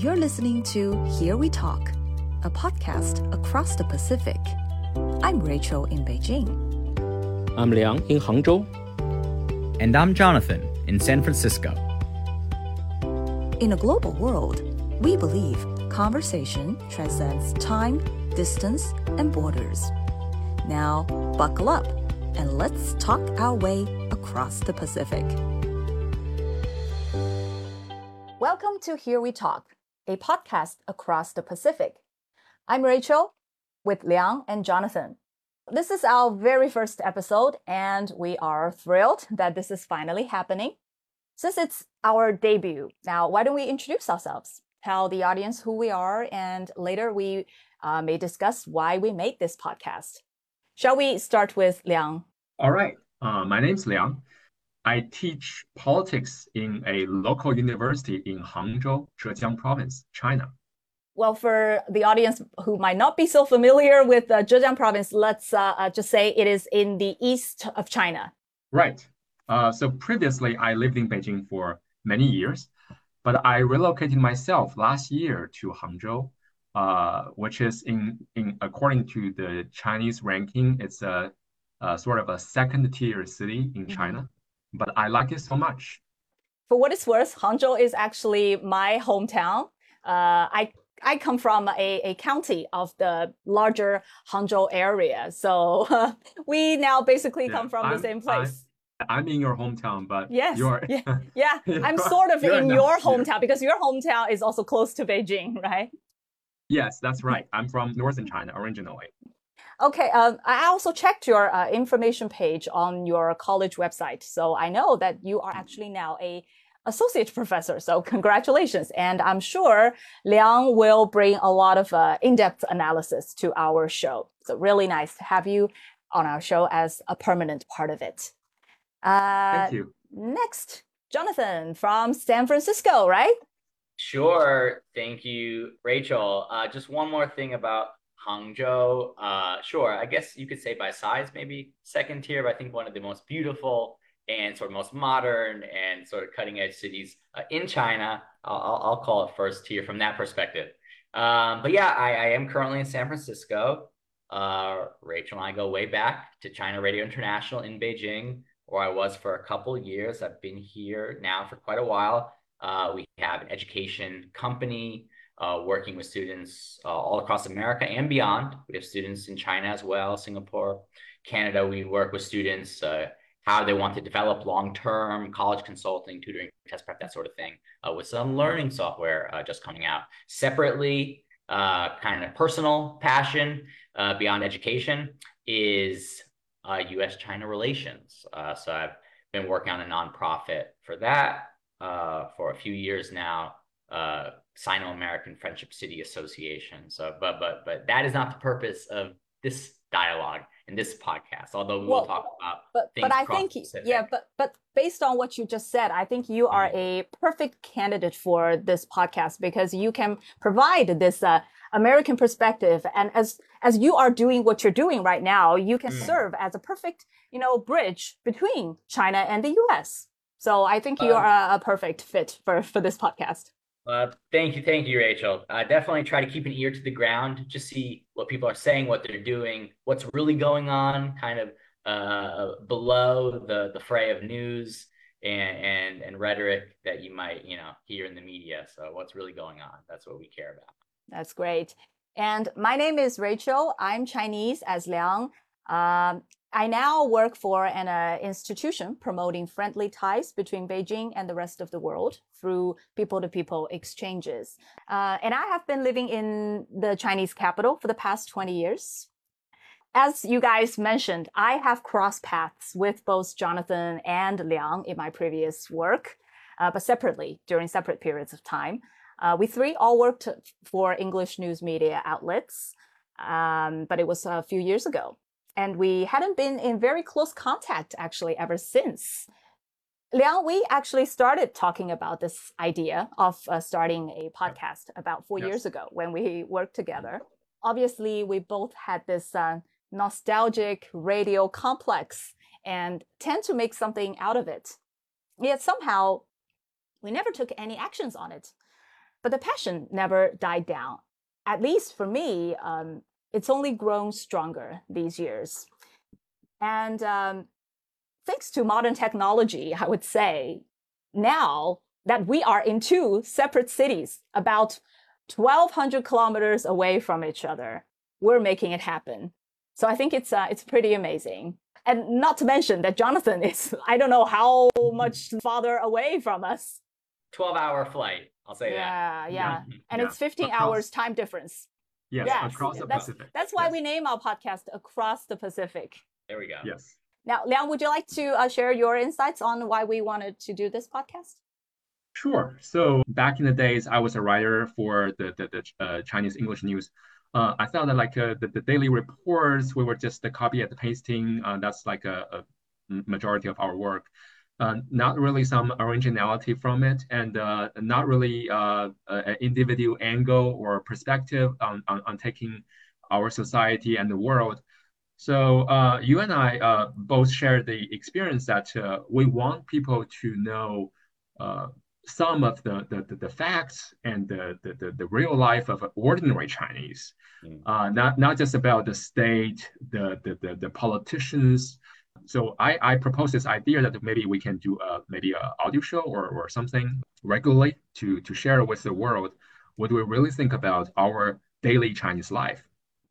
You're listening to Here We Talk, a podcast across the Pacific. I'm Rachel in Beijing. I'm Liang in Hangzhou. And I'm Jonathan in San Francisco. In a global world, we believe conversation transcends time, distance, and borders. Now, buckle up and let's talk our way across the Pacific. Welcome to Here We Talk, a podcast across the Pacific. I'm Rachel with Liang and Jonathan. This is our very first episode, and we are thrilled that this is finally happening. Since it's our debut, now why don't we introduce ourselves, tell the audience who we are, and later we uh, may discuss why we made this podcast. Shall we start with Liang? All right. Uh, my name's Liang. I teach politics in a local university in Hangzhou, Zhejiang Province, China. Well, for the audience who might not be so familiar with uh, Zhejiang Province, let's uh, uh, just say it is in the east of China. Right. Uh, so previously, I lived in Beijing for many years, but I relocated myself last year to Hangzhou, uh, which is in, in according to the Chinese ranking, it's a, a sort of a second tier city in mm-hmm. China but I like it so much. For what it's worth, Hangzhou is actually my hometown. Uh, I I come from a, a county of the larger Hangzhou area, so uh, we now basically yeah, come from I'm, the same place. I'm, I'm, in your hometown, but yes, you're, yeah, yeah. I'm sort of in your hometown because your hometown is also close to Beijing, right? Yes, that's right. I'm from northern China originally. Okay, um, I also checked your uh, information page on your college website, so I know that you are actually now a associate professor. So congratulations, and I'm sure Liang will bring a lot of uh, in-depth analysis to our show. So really nice to have you on our show as a permanent part of it. Uh, Thank you. Next, Jonathan from San Francisco, right? Sure. Thank you, Rachel. Uh, just one more thing about Hangzhou, uh, sure, I guess you could say by size, maybe second tier, but I think one of the most beautiful and sort of most modern and sort of cutting edge cities uh, in China. I'll, I'll, call it first tier from that perspective. Um, but yeah, I, I, am currently in San Francisco. Uh, Rachel and I go way back to China Radio International in Beijing, where I was for a couple years. I've been here now for quite a while. Uh, we have an education company uh, working with students uh, all across America and beyond. We have students in China as well, Singapore, Canada. We work with students uh, how they want to develop long-term college consulting, tutoring, test prep, that sort of thing, uh, with some learning software uh, just coming out. Separately, uh, kind of personal passion beyond education is U.S.-China relations. so I've been working on a nonprofit for that for a few years now. Uh, Sino-American Friendship City Association. So, but but but that is not the purpose of this dialogue and this podcast. Although we well, will talk about but but I think yeah, but but based on what you just said, I think you are mm-hmm. a perfect candidate for this podcast because you can provide this. Uh, American perspective. And as, as you are doing what you're doing right now, you can mm. serve as a perfect, you know, bridge between China and the US. So I think you uh, are a, a perfect fit for, for this podcast. Uh, thank you, thank you, Rachel. Uh, definitely try to keep an ear to the ground, just see what people are saying, what they're doing, what's really going on, kind of uh, below the the fray of news and, and and rhetoric that you might you know hear in the media. So what's really going on? That's what we care about. That's great. And my name is Rachel. I'm Chinese as Liang. Um, I now work for an uh, institution promoting friendly ties between Beijing and the rest of the world through people to people exchanges. Uh, and I have been living in the Chinese capital for the past 20 years. As you guys mentioned, I have crossed paths with both Jonathan and Liang in my previous work, uh, but separately during separate periods of time. Uh, we three all worked for English news media outlets, um, but it was a few years ago and we hadn't been in very close contact actually ever since. Liang, we actually started talking about this idea of uh, starting a podcast about four yes. years ago when we worked together. Obviously, we both had this uh, nostalgic radio complex and tend to make something out of it. Yet somehow, we never took any actions on it. but the passion never died down. At least for me, um, it's only grown stronger these years. And um, thanks to modern technology, I would say, now that we are in two separate cities, about 1,200 kilometers away from each other, we're making it happen. So I think it's uh, it's pretty amazing. And not to mention that Jonathan is I don't know how much farther away from us. 12 hour flight. I'll say yeah, that. Yeah, yeah. And yeah. it's 15 Across- hours time difference. Yes, Yes, across the that's- Pacific. That's why Yes. we name our podcast Across the Pacific. There we go. Yes. Now, Liang, would you like to uh, share your insights on why we wanted to do this podcast? Sure. So back in the days, I was a writer for the the, the uh, Chinese English news. Uh, I thought that like uh, the, the daily reports, we were just the copy and pasting. Uh, that's like a, a majority of our work. Uh, not really some originality from it, and uh, not really uh, an individual angle or perspective on, on, on taking our society and the world. So uh, you and I uh, both share the experience that uh, we want people to know uh, some of the, the, the, facts and the, the, the, real life of ordinary Chinese, Mm. uh, not, not just about the state, the, the, the, the politicians. So I, I propose this idea that maybe we can do a, maybe an audio show or, or something regularly to, to share with the world what do we really think about our daily Chinese life.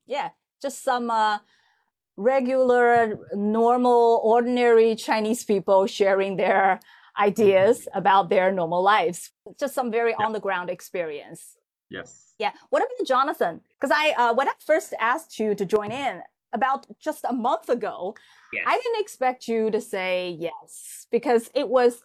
Yeah, just some uh, regular, normal, ordinary Chinese people sharing their ideas about their normal lives. Just some very Yeah. on the ground experience. Yes. Yeah. What about Jonathan? Because I, uh, when I first asked you to join in about just a month ago, Yes. I didn't expect you to say yes because it was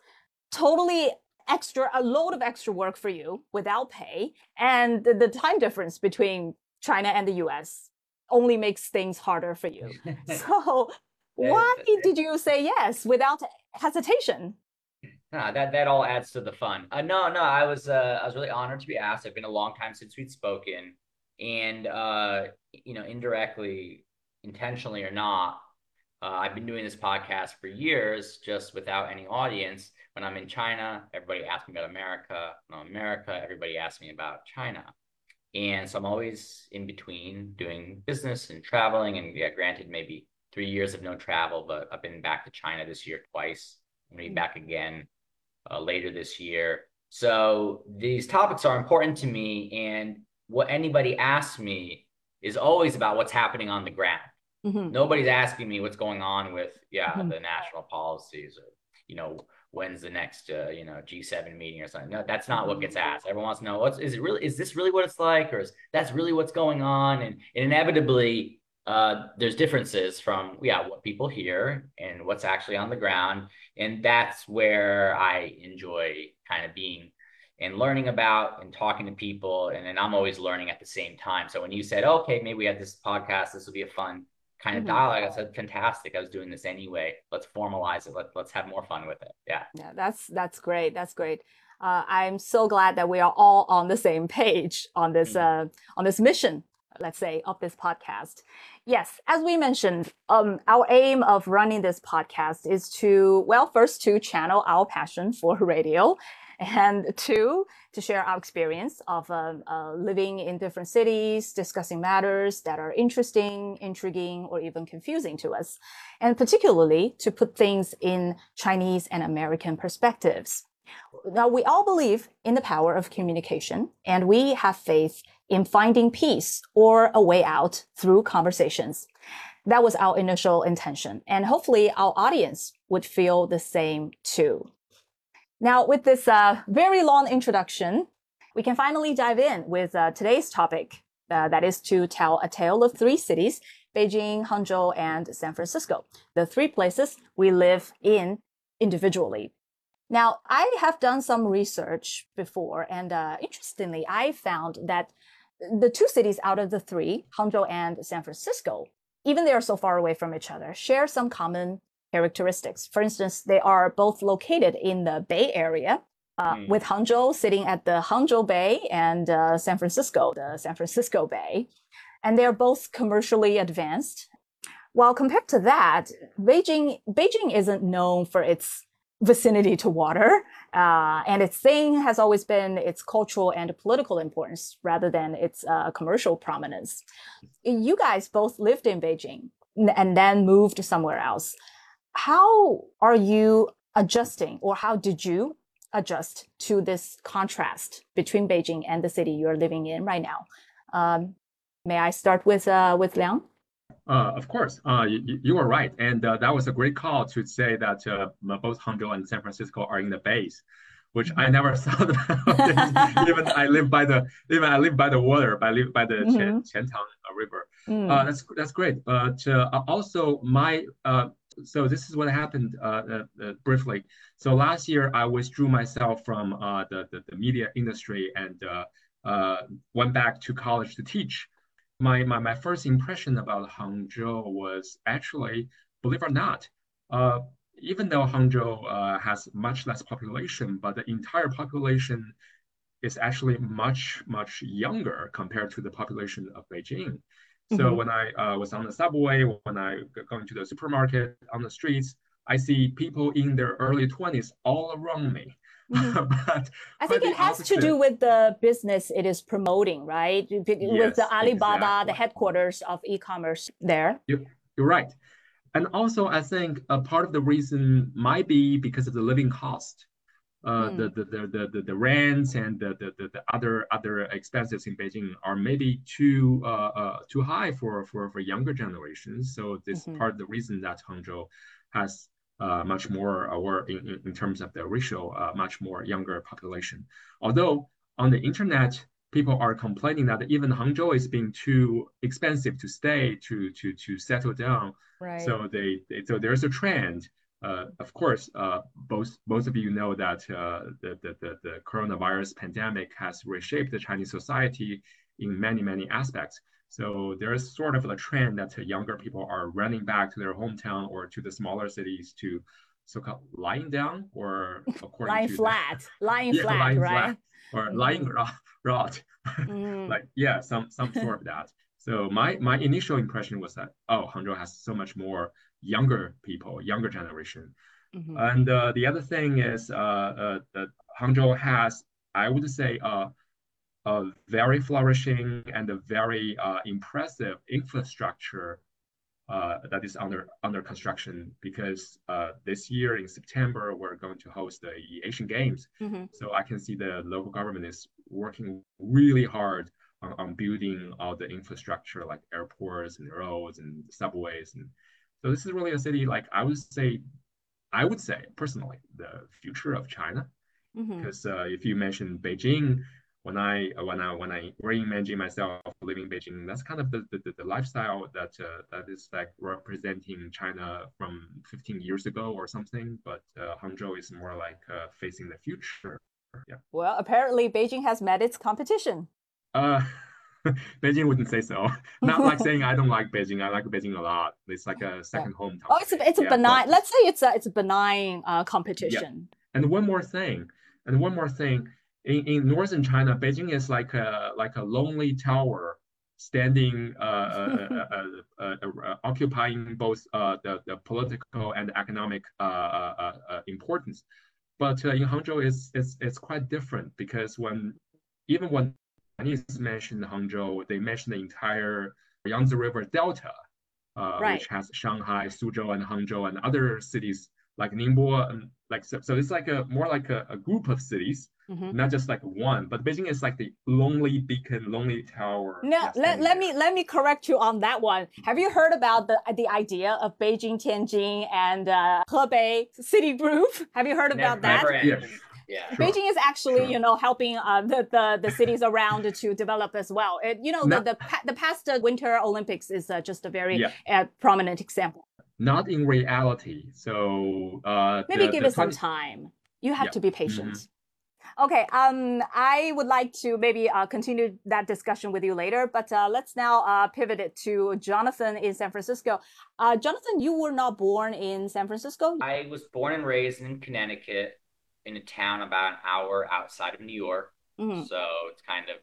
totally extra, a load of extra work for you without pay. And the, the time difference between China and the US only makes things harder for you. So, why did you say yes without hesitation? Nah, that that all adds to the fun. Uh, no, no, I was uh, I was really honored to be asked. It's been a long time since we'd spoken, and uh, you know, indirectly, intentionally or not, uh, I've been doing this podcast for years, just without any audience. When I'm in China, everybody asks me about America. When America, everybody asks me about China. And so I'm always in between doing business and traveling. And yeah, granted, maybe three years of no travel, but I've been back to China this year twice. I'm gonna be back again uh, later this year. So these topics are important to me, and what anybody asks me is always about what's happening on the ground. Mhm. Nobody's asking me what's going on with yeah Mhm. the national policies or you know when's the next uh, you know G7 meeting or something. No, that's not what gets asked. Everyone wants to know what's is it really is this really what it's like or is that's really what's going on? And, and inevitably uh, there's differences from yeah what people hear and what's actually on the ground, and that's where I enjoy kind of being and learning about and talking to people, and then I'm always learning at the same time. So when you said okay maybe we had this podcast, this will be a fun kind of Mhm. dialogue. I said, fantastic. I was doing this anyway. Let's formalize it. Let, let's have more fun with it. Yeah. Yeah, that's that's great. That's great. Uh, I'm so glad that we are all on the same page on this uh, on this mission. Let's say of this podcast. Yes, as we mentioned, um, our aim of running this podcast is to well, first to channel our passion for radio, and two to share our experience of uh, uh, living in different cities, discussing matters that are interesting, intriguing, or even confusing to us, and particularly to put things in Chinese and American perspectives. Now, we all believe in the power of communication, and we have faith in finding peace or a way out through conversations. That was our initial intention, and hopefully our audience would feel the same too. Now, with this uh, very long introduction, we can finally dive in with uh, today's topic. Uh, that is to tell a tale of three cities Beijing, Hangzhou, and San Francisco, the three places we live in individually. Now, I have done some research before, and uh, interestingly, I found that the two cities out of the three, Hangzhou and San Francisco, even they are so far away from each other, share some common characteristics. For instance, they are both located in the Bay Area, uh, Mm. with Hangzhou sitting at the Hangzhou Bay and uh, San Francisco, the San Francisco Bay. And they're both commercially advanced. While compared to that, Beijing, Beijing isn't known for its vicinity to water. Uh, and its thing has always been its cultural and political importance rather than its uh, commercial prominence. You guys both lived in Beijing and then moved somewhere else. How are you adjusting, or how did you adjust to this contrast between Beijing and the city you're living in right now? Um, may I start with uh, with Liang? Uh, of course, uh, you, you were right, and uh, that was a great call to say that uh, both Hangzhou and San Francisco are in the base, which I never thought about. even I live by the even I live by the water, I live by the mm -hmm. Qiantang River. Mm. that's that's great. But also my so this is what happened uh, uh, uh, briefly. So last year I withdrew myself from the, the, the media industry and went back to college to teach my, my, my first impression about Hangzhou was actually, believe it or not, uh, even though Hangzhou uh, has much less population, but the entire population is actually much, much younger compared to the population of Beijing. So mm-hmm. when I uh, was on the subway, when I going to the supermarket, on the streets, I see people in their early 20s all around me. Mm-hmm. but I think it has opposite. to do with the business it is promoting, right? With yes, the Alibaba, exactly. the headquarters of e-commerce there. You're, you're right. And also, I think a part of the reason might be because of the living cost. Uh, mm. the, the, the, the, the rents and the, the, the, other other expenses in Beijing are maybe too uh, uh, too high for, for, for younger generations. So this mm-hmm. part of the reason that Hangzhou has uh, much more, uh, or in, in terms of the ratio, uh, much more younger population. Although on the internet, people are complaining that even Hangzhou is being too expensive to stay, to to to settle down. Right. So they, they so there's a trend. Uh, of course, uh, both both of you know that uh, the, the, the coronavirus pandemic has reshaped the Chinese society in many many aspects. So there's sort of a trend that younger people are running back to their hometown or to the smaller cities to so-called lying down or according lying to flat, the, lying yeah, flat, lying right? Flat, or mm. lying rot, mm. like yeah, some some sort of that. So my my initial impression was that oh, Hangzhou has so much more younger people, younger generation. Mm-hmm. And uh, the other thing is uh, uh, that Hangzhou has, I would say, uh, a very flourishing and a very uh, impressive infrastructure uh, that is under under construction because uh, this year in September we're going to host the Asian Games. Mm-hmm. So I can see the local government is working really hard on, on, building all the infrastructure like airports and roads and subways and so this is really a city like I would say I would say personally the future of China because mm-hmm. if you mention Beijing when I when I when I reimagine myself living in Beijing, that's kind of the, the, the lifestyle that uh, that is like representing China from 15 years ago or something. But uh, Hangzhou is more like uh, facing the future. Yeah. Well, apparently Beijing has met its competition. Uh, Beijing wouldn't say so. Not like saying I don't like Beijing. I like Beijing a lot. It's like a second yeah. home. Oh, it's a, it's a yeah, benign. But, let's say it's a it's a benign uh, competition. Yeah. And one more thing. And one more thing in, in northern China, Beijing is like a like a lonely tower standing, uh, uh, uh, occupying both the, the political and economic importance. But in Hangzhou, it's, it's, it's quite different because when even when Chinese mention Hangzhou, they mentioned the entire Yangtze River Delta, uh, right. which has Shanghai, Suzhou, and Hangzhou, and other cities like Ningbo. And like so, so it's like a more like a, a group of cities Mm-hmm. Not just like one, but Beijing is like the lonely beacon, lonely tower. No, let, let me let me correct you on that one. Have you heard about the the idea of Beijing, Tianjin, and uh, Hebei city group? Have you heard about never, that? Never Yeah. Sure. Beijing is actually, sure. you know, helping uh, the, the, the cities around to develop as well. It, you know, Not, the, the, the past Winter Olympics is uh, just a very yeah. uh, prominent example. Not in reality. So uh, maybe the, give it 20... some time. You have yeah. to be patient. Mm-hmm. Okay, um, I would like to maybe uh, continue that discussion with you later, but uh, let's now uh, pivot it to Jonathan in San Francisco. Uh, Jonathan, you were not born in San Francisco? I was born and raised in Connecticut in a town about an hour outside of New York. Mm-hmm. So it's kind of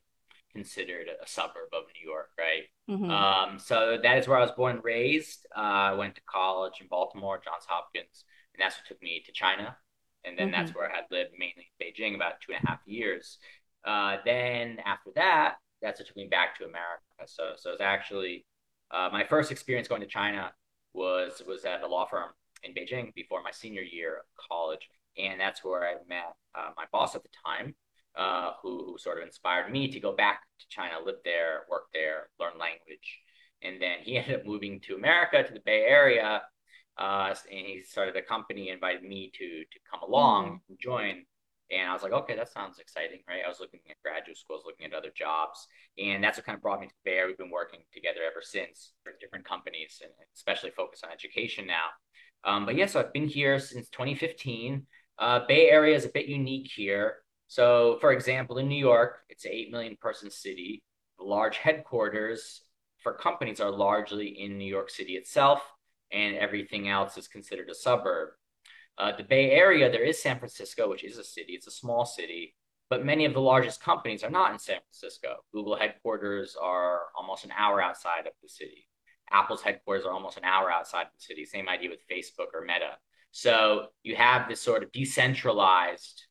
considered a suburb of New York, right? Mm-hmm. Um, so that is where I was born and raised. Uh, I went to college in Baltimore, Johns Hopkins, and that's what took me to China and then mm-hmm. that's where I had lived mainly in Beijing about two and a half years. Uh, then after that, that's what took me back to America. So so it's actually uh, my first experience going to China was was at a law firm in Beijing before my senior year of college, and that's where I met uh, my boss at the time, uh, who, who sort of inspired me to go back to China, live there, work there, learn language, and then he ended up moving to America to the Bay Area, uh, and he started a company, invited me to to come along mm-hmm. and join. And I was like, okay, that sounds exciting, right? I was looking at graduate schools, looking at other jobs. And that's what kind of brought me to Bay Area. We've been working together ever since for different companies and especially focused on education now. Um, but yeah, so I've been here since 2015. Uh, Bay Area is a bit unique here. So, for example, in New York, it's an 8 million person city. The large headquarters for companies are largely in New York City itself, and everything else is considered a suburb. Uh, the Bay Area, there is San Francisco, which is a city. It's a small city, but many of the largest companies are not in San Francisco. Google headquarters are almost an hour outside of the city. Apple's headquarters are almost an hour outside of the city. Same idea with Facebook or Meta. So you have this sort of decentralized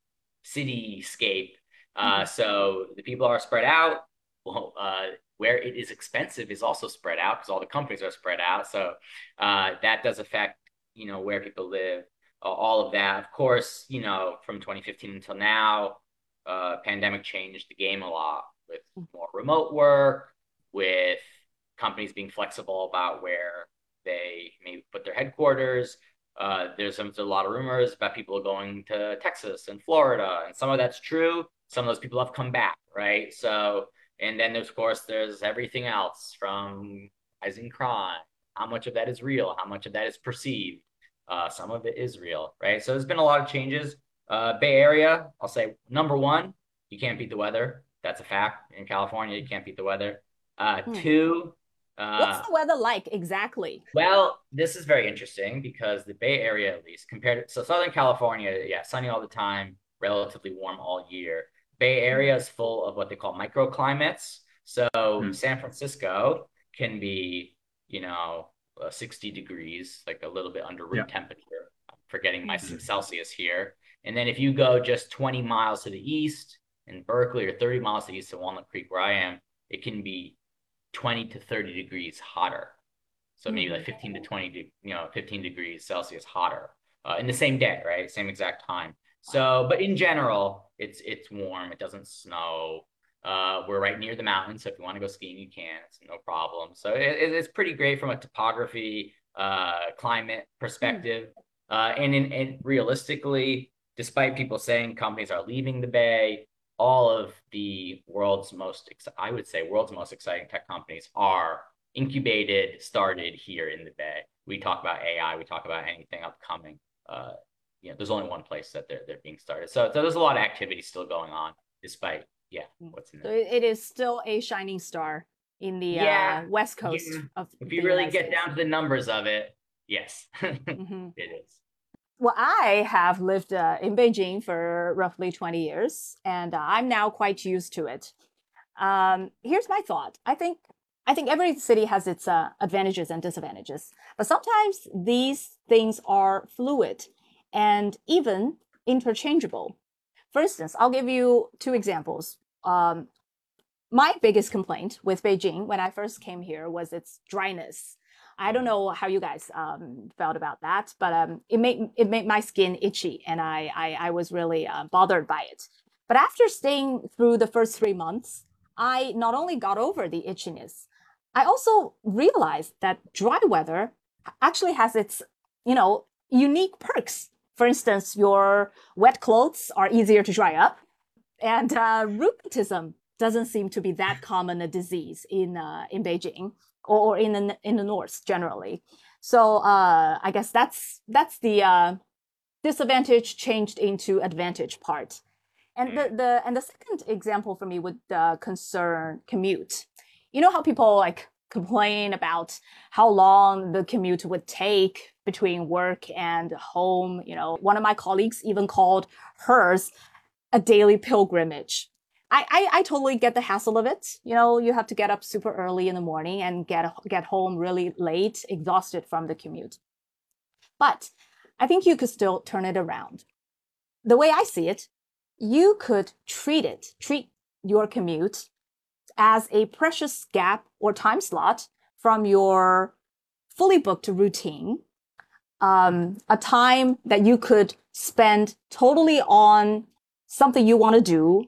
cityscape. Uh, mm-hmm. So the people are spread out. Well, uh, where it is expensive is also spread out because all the companies are spread out. So uh, that does affect, you know, where people live all of that. Of course, you know, from 2015 until now, uh, pandemic changed the game a lot with more remote work, with companies being flexible about where they may put their headquarters. Uh, there's, there's a lot of rumors about people going to Texas and Florida, and some of that's true. Some of those people have come back, right? So, and then there's, of course, there's everything else from rising crime. How much of that is real? How much of that is perceived? Uh, some of it is real, right? So there's been a lot of changes. Uh, Bay Area, I'll say number one, you can't beat the weather. That's a fact. In California, you can't beat the weather. Uh, hmm. Two, uh, what's the weather like exactly? Well, this is very interesting because the Bay Area, at least compared to so Southern California, yeah, sunny all the time, relatively warm all year. Bay Area is full of what they call microclimates. So hmm. San Francisco can be, you know, uh, 60 degrees, like a little bit under room yeah. temperature. I'm forgetting my mm-hmm. Celsius here. And then if you go just 20 miles to the east in Berkeley or 30 miles to the east of Walnut Creek, where I am, it can be 20 to 30 degrees hotter. So maybe like 15 to 20, you know, 15 degrees Celsius hotter uh, in the same day, right? Same exact time. So, but in general, it's it's warm. It doesn't snow. Uh, we're right near the mountain, so if you want to go skiing, you can. It's no problem. So it, it's pretty great from a topography, uh, climate perspective. Uh, and in and realistically, despite people saying companies are leaving the Bay, all of the world's most, I would say, world's most exciting tech companies are incubated, started here in the Bay. We talk about AI, we talk about anything upcoming. Uh, you know, there's only one place that they're they're being started. So, so there's a lot of activity still going on, despite yeah, mm. what's in there. So it is still a shining star in the yeah, uh, west coast yeah. of. If you really get down to the numbers of it, yes, mm-hmm. it is. Well, I have lived uh, in Beijing for roughly 20 years, and uh, I'm now quite used to it. Um, here's my thought. I think I think every city has its uh, advantages and disadvantages, but sometimes these things are fluid and even interchangeable. For instance, I'll give you two examples. Um, my biggest complaint with Beijing when I first came here was its dryness. I don't know how you guys um, felt about that, but um, it made it made my skin itchy, and I I, I was really uh, bothered by it. But after staying through the first three months, I not only got over the itchiness, I also realized that dry weather actually has its you know unique perks. For instance, your wet clothes are easier to dry up, and uh, rheumatism doesn't seem to be that common a disease in uh, in Beijing or, in the in the north generally. So uh, I guess that's that's the uh, disadvantage changed into advantage part. And the, the and the second example for me would uh, concern commute. You know how people like complain about how long the commute would take between work and home. You know, one of my colleagues even called hers a daily pilgrimage. I, I, I, totally get the hassle of it. You know, you have to get up super early in the morning and get, get home really late, exhausted from the commute. But I think you could still turn it around. the way I see it, you could treat it, treat your commute as a precious gap or time slot from your fully booked routine, um, a time that you could spend totally on something you want to do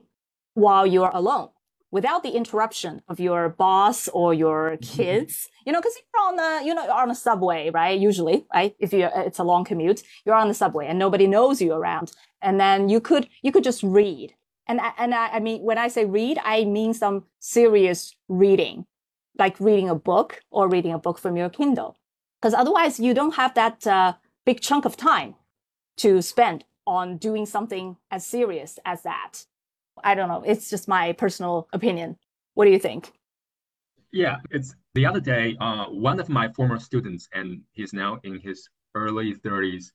while you're alone without the interruption of your boss or your mm-hmm. kids, you know, because you're on the, you know, you're on a subway, right? Usually, right? If you, it's a long commute, you're on the subway and nobody knows you around. And then you could, you could just read. And, and I, I mean, when I say read, I mean some serious reading, like reading a book or reading a book from your Kindle. Because otherwise you don't have that uh, big chunk of time to spend on doing something as serious as that. I don't know. It's just my personal opinion. What do you think? Yeah, it's the other day. Uh, one of my former students, and he's now in his early 30s.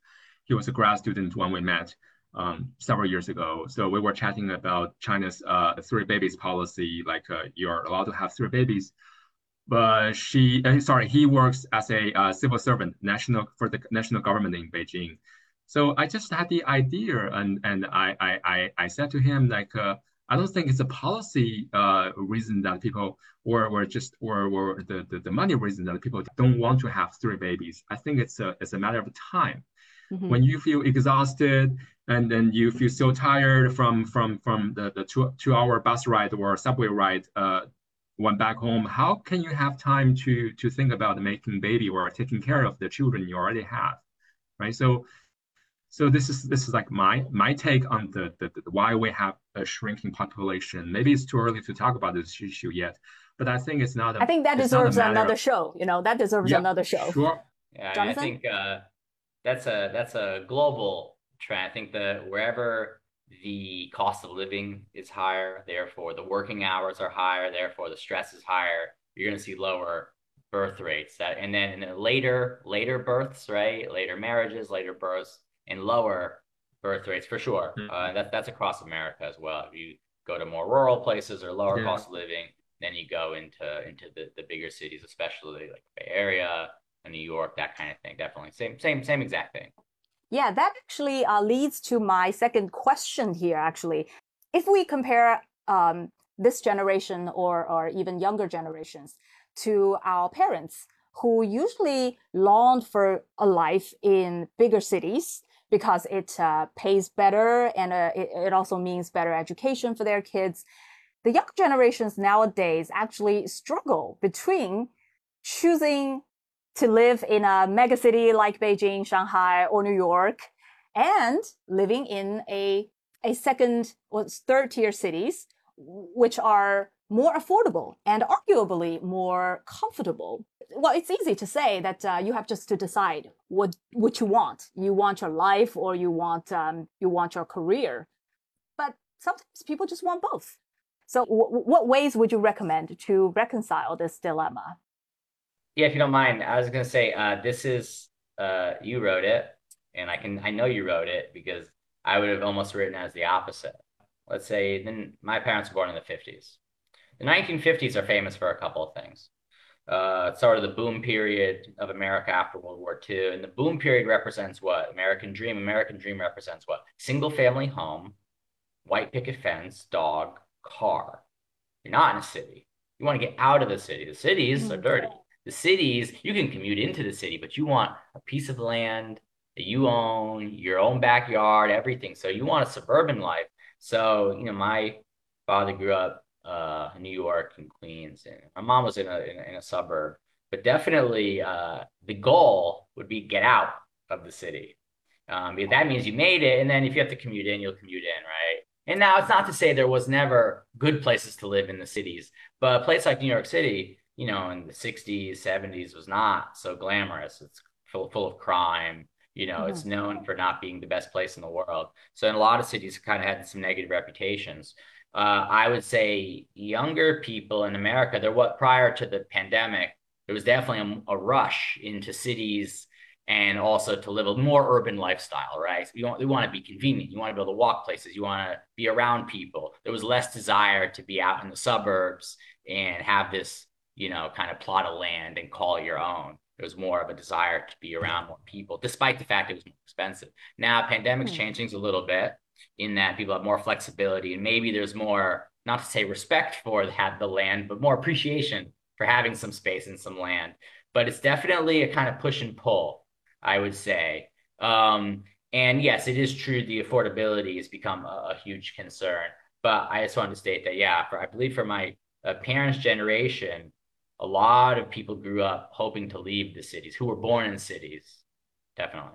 He was a grad student when we met um, several years ago. So we were chatting about China's uh, three babies policy. Like uh, you're allowed to have three babies, but she, uh, sorry, he works as a uh, civil servant, national for the national government in Beijing. So I just had the idea, and and I I I said to him like, uh, I don't think it's a policy uh, reason that people or or just or or the, the, the money reason that people don't want to have three babies. I think it's a it's a matter of time. Mm-hmm. When you feel exhausted and then you feel so tired from from from the, the two two hour bus ride or subway ride uh, one back home, how can you have time to to think about making baby or taking care of the children you already have, right? So so this is this is like my my take on the, the, the, why we have a shrinking population. Maybe it's too early to talk about this issue yet, but I think it's not. A, I think that deserves another of, show. You know, that deserves yeah, another show. Sure. Yeah, I think uh, that's a that's a global trend. I think that wherever the cost of living is higher, therefore the working hours are higher, therefore the stress is higher. You're going to see lower birth rates. That and then in the later later births, right? Later marriages, later births and lower birth rates for sure. Mm-hmm. Uh, that, that's across America as well. If you go to more rural places or lower yeah. cost of living, then you go into into the, the bigger cities, especially like Bay Area, and New York, that kind of thing. Definitely same same same exact thing. Yeah, that actually uh, leads to my second question here. Actually, if we compare um, this generation or or even younger generations to our parents, who usually longed for a life in bigger cities because it uh, pays better and uh, it, it also means better education for their kids. The young generations nowadays actually struggle between choosing to live in a megacity like Beijing, Shanghai, or New York, and living in a, a second or third tier cities, which are more affordable and arguably more comfortable well, it's easy to say that uh, you have just to decide what what you want. You want your life, or you want um, you want your career. But sometimes people just want both. So, w- what ways would you recommend to reconcile this dilemma? Yeah, if you don't mind, I was going to say uh, this is uh, you wrote it, and I can I know you wrote it because I would have almost written as the opposite. Let's say then my parents were born in the 50s. The 1950s are famous for a couple of things uh, sort of the boom period of America after World War II. And the boom period represents what? American dream. American dream represents what? Single family home, white picket fence, dog, car. You're not in a city. You want to get out of the city. The cities mm-hmm. are dirty. The cities, you can commute into the city, but you want a piece of land that you own, your own backyard, everything. So you want a suburban life. So, you know, my father grew up uh, New York and Queens. And my mom was in a in, in a suburb, but definitely uh, the goal would be get out of the city. Um, that means you made it, and then if you have to commute in, you'll commute in, right? And now it's not to say there was never good places to live in the cities, but a place like New York City, you know, in the 60s, 70s was not so glamorous. It's full, full of crime. You know, mm-hmm. it's known for not being the best place in the world. So in a lot of cities, kind of had some negative reputations uh, I would say younger people in America, there what prior to the pandemic, there was definitely a, a, rush into cities and also to live a more urban lifestyle, right? So you want, you want to be convenient. You want to be able to walk places. You want to be around people. There was less desire to be out in the suburbs and have this, you know, kind of plot of land and call your own. There was more of a desire to be around more people, despite the fact it was more expensive. Now, pandemic's mm-hmm. changing a little bit in that people have more flexibility and maybe there's more, not to say respect for the, the land, but more appreciation for having some space and some land. But it's definitely a kind of push and pull, I would say. Um, and yes, it is true the affordability has become a, a, huge concern. But I just wanted to state that, yeah, for I believe for my uh, parents' generation, a lot of people grew up hoping to leave the cities, who were born in cities, definitely.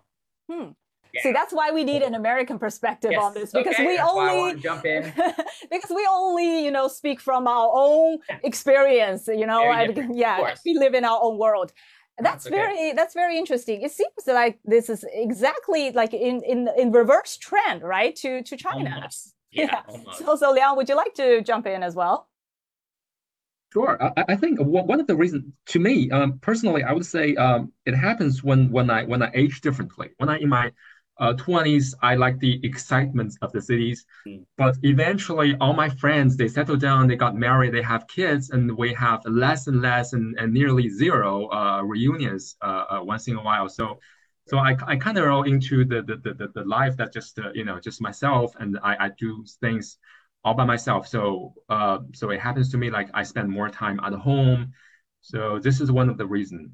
Hmm. Yeah. See, that's why we need an American perspective yes. on this because okay. we that's only jump in because we only you know speak from our own experience. You know, and, yeah, we live in our own world. That's, that's very that's very interesting. It seems like this is exactly like in in in reverse trend, right? To to China. Almost. Yeah. yeah. So so Liang, would you like to jump in as well? Sure. I, I think one of the reasons, to me, um, personally, I would say um, it happens when when I when I age differently. When I in my uh, 20s, I like the excitement of the cities. Mm. But eventually, all my friends they settle down, they got married, they have kids, and we have less and less and, and nearly zero uh, reunions uh, uh once in a while. So. So I, I kind of roll into the, the, the, the life that just uh, you know just myself and I, I do things all by myself. So uh, so it happens to me like I spend more time at home. So this is one of the reasons.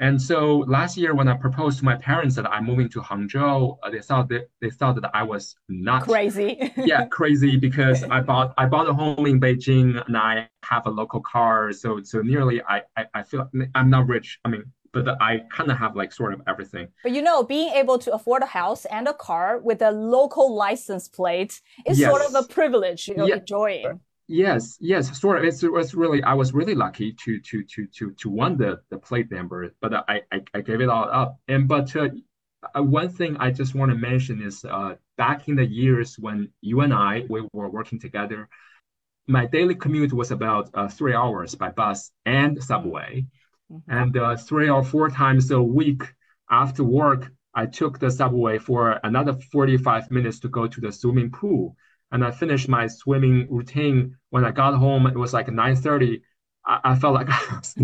And so last year when I proposed to my parents that I'm moving to Hangzhou, uh, they thought that they thought that I was not crazy. yeah, crazy because I bought I bought a home in Beijing and I have a local car. So so nearly I I, I feel I'm not rich. I mean but I kind of have like sort of everything. But you know, being able to afford a house and a car with a local license plate is yes. sort of a privilege you're yeah. enjoying. Yes, yes, sort of. It's, it's really I was really lucky to to to to to won the the plate number, but I I, I gave it all up. And but uh, uh one thing I just want to mention is uh, back in the years when you and I we were working together, my daily commute was about uh, three hours by bus and subway. Mm-hmm. And uh, three or four times a week after work, I took the subway for another 45 minutes to go to the swimming pool. And I finished my swimming routine. When I got home, it was like 9.30. I, I felt like I, was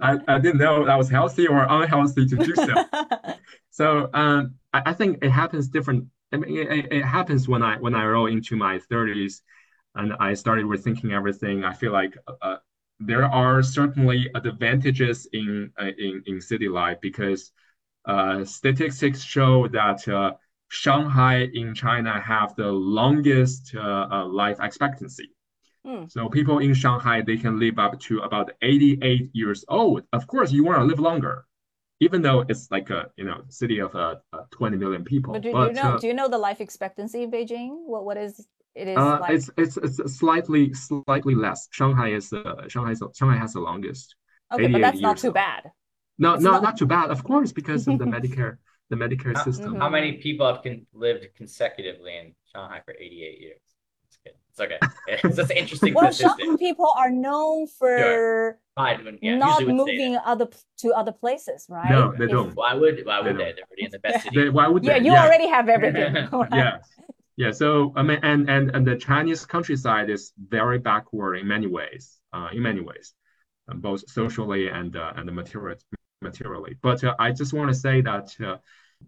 I, I didn't know I was healthy or unhealthy to do so. so um, I, I, think it happens different. I mean, it, it, happens when I when I roll into my 30s and I started rethinking everything. I feel like uh, there are certainly advantages in uh, in, in city life because uh, statistics show that uh, Shanghai in China have the longest uh, uh, life expectancy. Mm. So people in Shanghai they can live up to about 88 years old. Of course, you want to live longer, even though it's like a you know city of uh, 20 million people. But do, but, you know do you know the life expectancy in Beijing? What what is it is uh, like... it's it's it's slightly slightly less. Shanghai is uh, Shanghai Shanghai has the longest. Okay, but that's not too bad. No, no, not... not too bad. Of course, because of the Medicare the Medicare how, system. How many people have con- lived consecutively in Shanghai for 88 years? It's good. It's okay. It's just interesting. well, Shanghai people are known for sure. yeah, not moving other to other places, right? No, they don't. Why would why would they? they? They're already in the best city. They, why would they? Yeah, you yeah. already have everything. right? Yeah. Yeah, so I mean, and and and the Chinese countryside is very backward in many ways, uh, in many ways, um, both socially and uh, and material, materially. But uh, I just want to say that uh,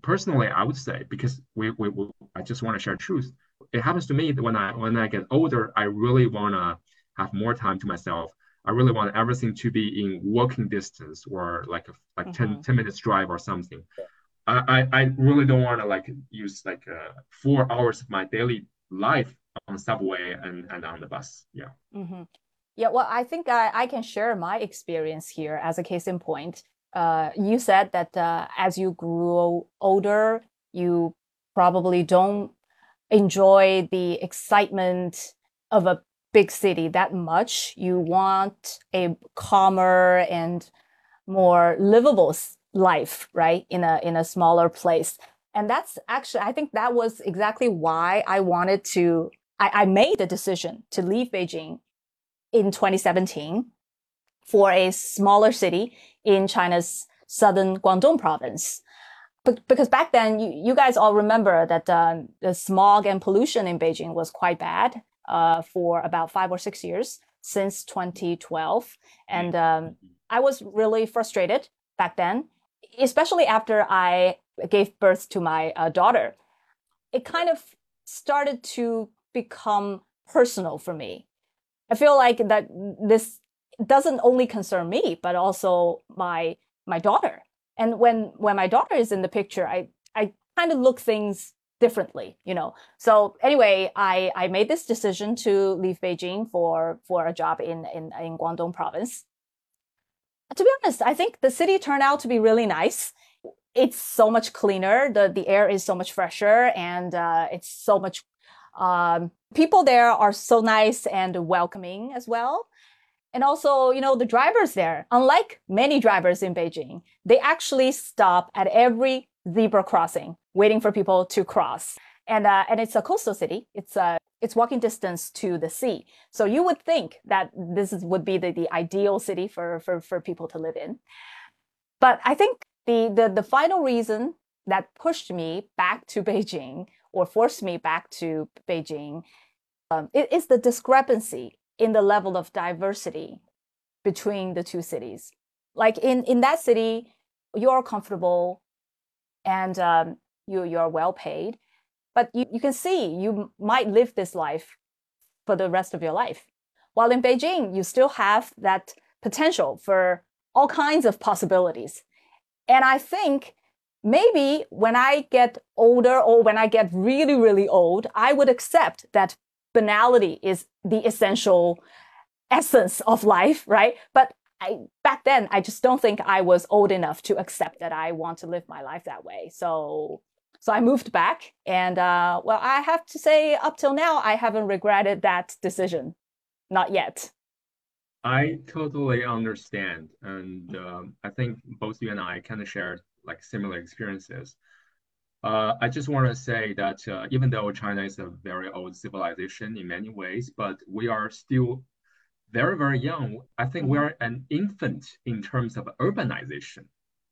personally, I would say because we, we, we I just want to share truth. It happens to me that when I when I get older, I really want to have more time to myself. I really want everything to be in walking distance or like a, like mm-hmm. 10, 10 minutes drive or something. I, I really don't want to like use like uh, four hours of my daily life on subway and, and on the bus. Yeah. Mm-hmm. Yeah. Well, I think I, I can share my experience here as a case in point. Uh, you said that uh, as you grew older, you probably don't enjoy the excitement of a big city that much. You want a calmer and more livable life, right? In a, in a smaller place. And that's actually, I think that was exactly why I wanted to, I, I made the decision to leave Beijing in 2017 for a smaller city in China's southern Guangdong province. But, because back then, you, you guys all remember that um, the smog and pollution in Beijing was quite bad uh, for about five or six years since 2012. And um, I was really frustrated back then especially after I gave birth to my uh, daughter, it kind of started to become personal for me. I feel like that this doesn't only concern me, but also my my daughter. And when when my daughter is in the picture, I I kind of look things differently, you know. So anyway, I I made this decision to leave Beijing for for a job in in in Guangdong province. To be honest, I think the city turned out to be really nice. It's so much cleaner. the The air is so much fresher, and uh, it's so much. Um, people there are so nice and welcoming as well. And also, you know, the drivers there, unlike many drivers in Beijing, they actually stop at every zebra crossing, waiting for people to cross. And, uh, and it's a coastal city. It's, uh, it's walking distance to the sea. So you would think that this is, would be the, the ideal city for, for, for people to live in. But I think the, the, the final reason that pushed me back to Beijing or forced me back to Beijing um, is the discrepancy in the level of diversity between the two cities. Like in, in that city, you're comfortable and um, you, you're well paid, but you, you can see you might live this life for the rest of your life. While in Beijing, you still have that potential for all kinds of possibilities. And I think maybe when I get older or when I get really, really old, I would accept that banality is the essential essence of life, right? But I, back then, I just don't think I was old enough to accept that I want to live my life that way. So, so I moved back, and uh, well, I have to say, up till now, I haven't regretted that decision, not yet. I totally understand, and um, I think both you and I kind of shared like similar experiences. Uh, I just want to say that uh, even though China is a very old civilization in many ways, but we are still very, very young. I think mm-hmm. we're an infant in terms of urbanization.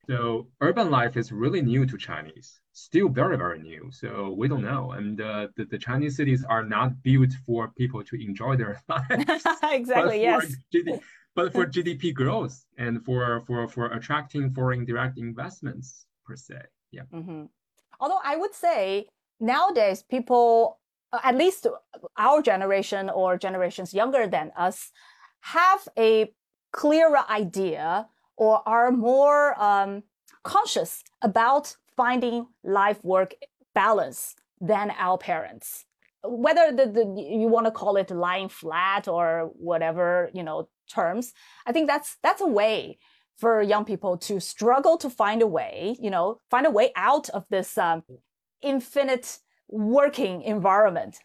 So urban life is really new to Chinese, still very, very new. So we don't know. And uh, the, the Chinese cities are not built for people to enjoy their lives. exactly, yes. GD, but for GDP growth and for, for, for attracting foreign direct investments per se. Yeah. Mm-hmm. Although I would say nowadays people, uh, at least our generation or generations younger than us, have a clearer idea or are more um, conscious about finding life work balance than our parents. Whether the, the, you want to call it lying flat or whatever you know terms i think that's that's a way for young people to struggle to find a way, you know, find a way out of this um, infinite working environment.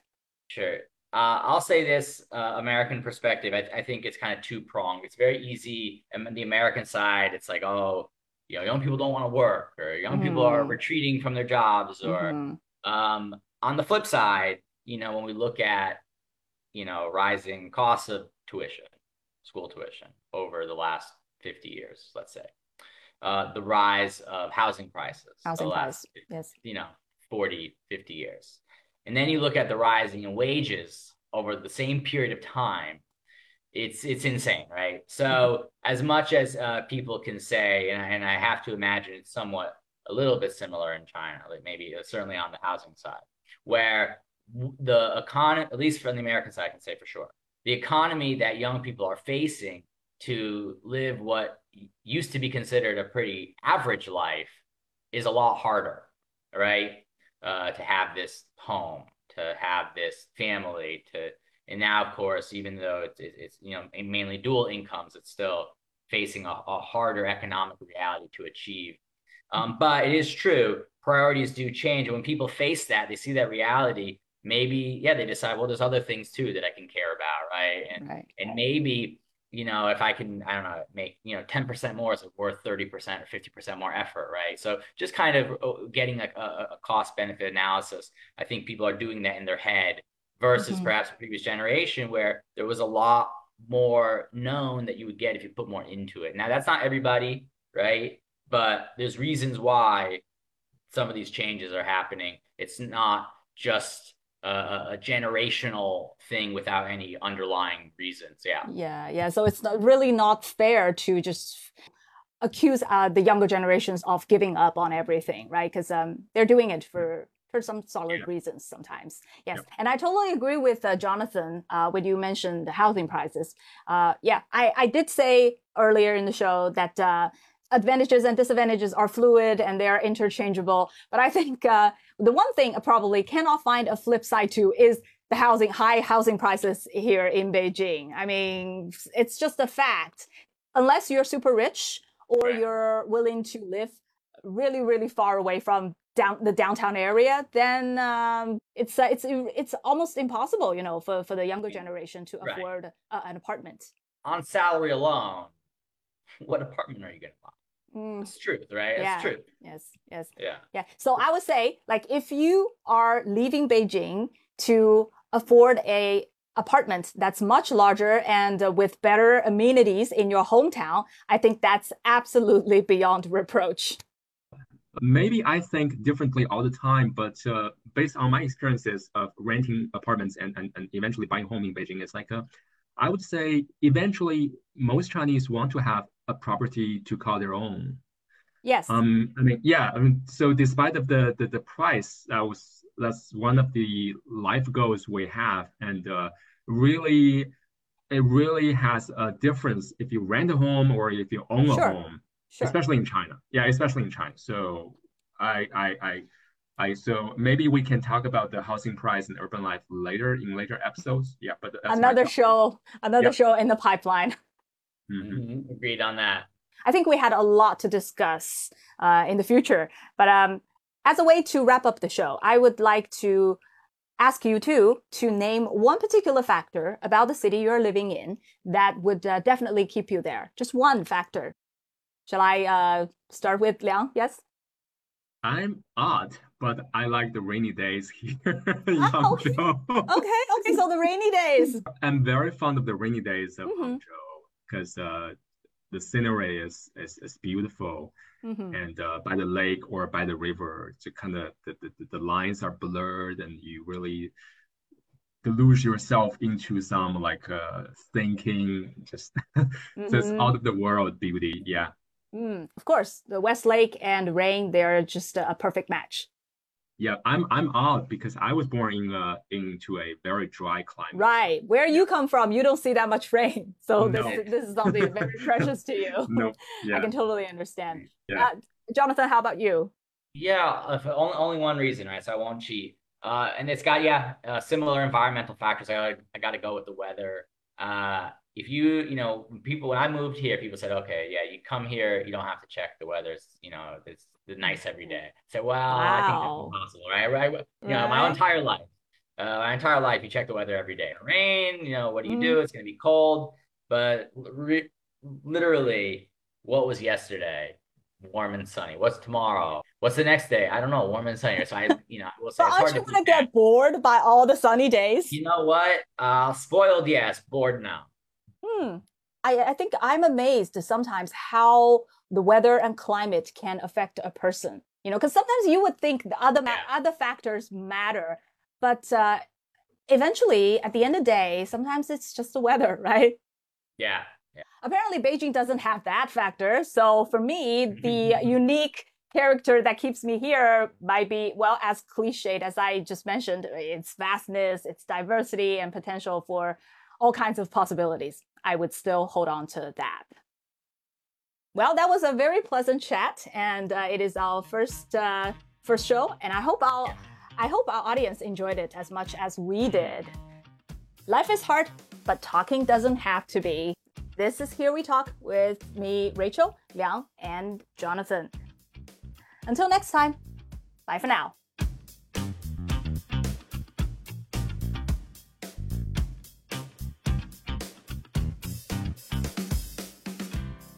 Sure. Uh, I'll say this uh, American perspective. I, I think it's kind of two pronged. It's very easy. And on the American side, it's like, oh, you know, young people don't want to work, or young mm. people are mm-hmm. retreating from their jobs, or mm-hmm. um, on the flip side, you know, when we look at, you know, rising costs of tuition, school tuition over the last 50 years, let's say. Uh, the rise of housing prices. Housing prices, yes. You know, 40, 50 years. And then you look at the rising in wages over the same period of time. It's it's insane, right? So mm-hmm. as much as uh, people can say, and, and I have to imagine it's somewhat a little bit similar in China, like maybe uh, certainly on the housing side, where the economy, at least from the American side, I can say for sure, the economy that young people are facing to live what used to be considered a pretty average life is a lot harder, right? Uh, to have this home, to have this family, to and now of course, even though it's it's you know mainly dual incomes, it's still facing a, a harder economic reality to achieve. Um, but it is true, priorities do change. And when people face that, they see that reality. Maybe yeah, they decide well, there's other things too that I can care about, right? And right. and maybe you know, if I can, I don't know, make, you know, 10% more is worth 30% or 50% more effort, right? So just kind of uh, getting a, a cost benefit analysis. I think people are doing that in their head versus mm-hmm. perhaps the previous generation where there was a lot more known that you would get if you put more into it. Now, that's not everybody, right? But there's reasons why some of these changes are happening. It's not just a, a, generational thing without any underlying reasons. Yeah. Yeah. Yeah. So it's not, really not fair to just accuse uh, the younger generations of giving up on everything, right? Because um, they're doing it for for some solid Yeah. reasons sometimes. Yes, Yep. and I totally agree with uh, Jonathan uh, when you mentioned the housing prices. Uh, yeah, I, I did say earlier in the show that uh, advantages and disadvantages are fluid and they are interchangeable. But I think uh, the one thing I probably cannot find a flip side to is the housing high housing prices here in Beijing. I mean, it's just a fact. Unless you're super rich or Right. you're willing to live really, really far away from down the downtown area, then um, it's uh, it's it's almost impossible, you know, for, for the younger generation to Right. afford uh, an apartment. On salary alone, what apartment are you gonna buy? Mm, It's truth, right? Yeah. It's truth. yes, yes. Yeah. Yeah. So I would say, like, if you are leaving Beijing to afford a apartment that's much larger and uh, with better amenities in your hometown, I think that's absolutely beyond reproach. Maybe I think differently all the time, but uh, based on my experiences of renting apartments and, and, and eventually buying home in Beijing, it's like uh, I would say eventually most Chinese want to have a property to call their own. Yes. Um, I mean, yeah, I mean, so despite of the, the the price, that was that's one of the life goals we have, and uh, really, it really has a difference if you rent a home or if you own a Sure. home, sure. especially in China. Yeah, especially in China. So I I I I so maybe we can talk about the housing price and urban life later in later episodes. Yeah, but that's Another show, another Yep. show in the pipeline. Mhm. Mhm. Agreed on that. I think we had a lot to discuss uh, in the future. But um, as a way to wrap up the show, I would like to ask you too to name one particular factor about the city you're living in that would uh, definitely keep you there. Just one factor. Shall I uh, start with Liang? Yes. I'm odd, but I like the rainy days here in Oh, okay. Hangzhou. Okay. Okay. So the rainy days. I'm very fond of the rainy days of Mhm. Hangzhou because uh, the scenery is, is is beautiful, Mhm. and uh, by the lake or by the river, it's kind of the, the the lines are blurred, and you really deluge yourself into some like uh, thinking, just just Mhm. out of the world beauty. Yeah, Mm, Of course, the West Lake and rain, they're just a perfect match. Yeah. I'm I'm odd because I was born in uh into a very dry climate. Right. Where you come from, you don't see that much rain. So this, No. this is something very precious to you. No, I can totally understand. yeah. Uh, Jonathan, how about you? Yeah, if only only one reason, right? So I won't cheat. Uh, and it's got yeah, uh, similar environmental factors. I gotta, I got to go with the weather. Uh, if you you know people when I moved here, people said, okay, yeah, you come here, you don't have to check the weather's you know it's it's nice every day. I said, well, I think Wow. that's impossible, right? Right? You know, my entire life, uh, my entire life, you check the weather every day. Rain, you know, what do you Mm. do? It's gonna be cold, but re literally, what was yesterday? Warm and sunny. What's tomorrow? What's the next day? I don't know. Warm and sunny. So I, you know, I will say aren't you to going to predict. get bored by all the sunny days? You know what? Uh, spoiled, yes. Bored now. Hmm. I, I think I'm amazed sometimes how the weather and climate can affect a person. You know, because sometimes you would think the other Yeah. other factors matter, but uh, eventually, at the end of the day, sometimes it's just the weather, right? Yeah. apparently Beijing doesn't have that factor. So for me, the unique character that keeps me here might be, well, as cliched as I just mentioned, its vastness, its diversity, and potential for all kinds of possibilities. I would still hold on to that. Well, that was a very pleasant chat, and uh, it is our first uh, first show, and I hope our I hope our audience enjoyed it as much as we did. Life is hard, but talking doesn't have to be. This is Here We Talk with me, Rachel, Liang, and Jonathan. Until next time, bye for now.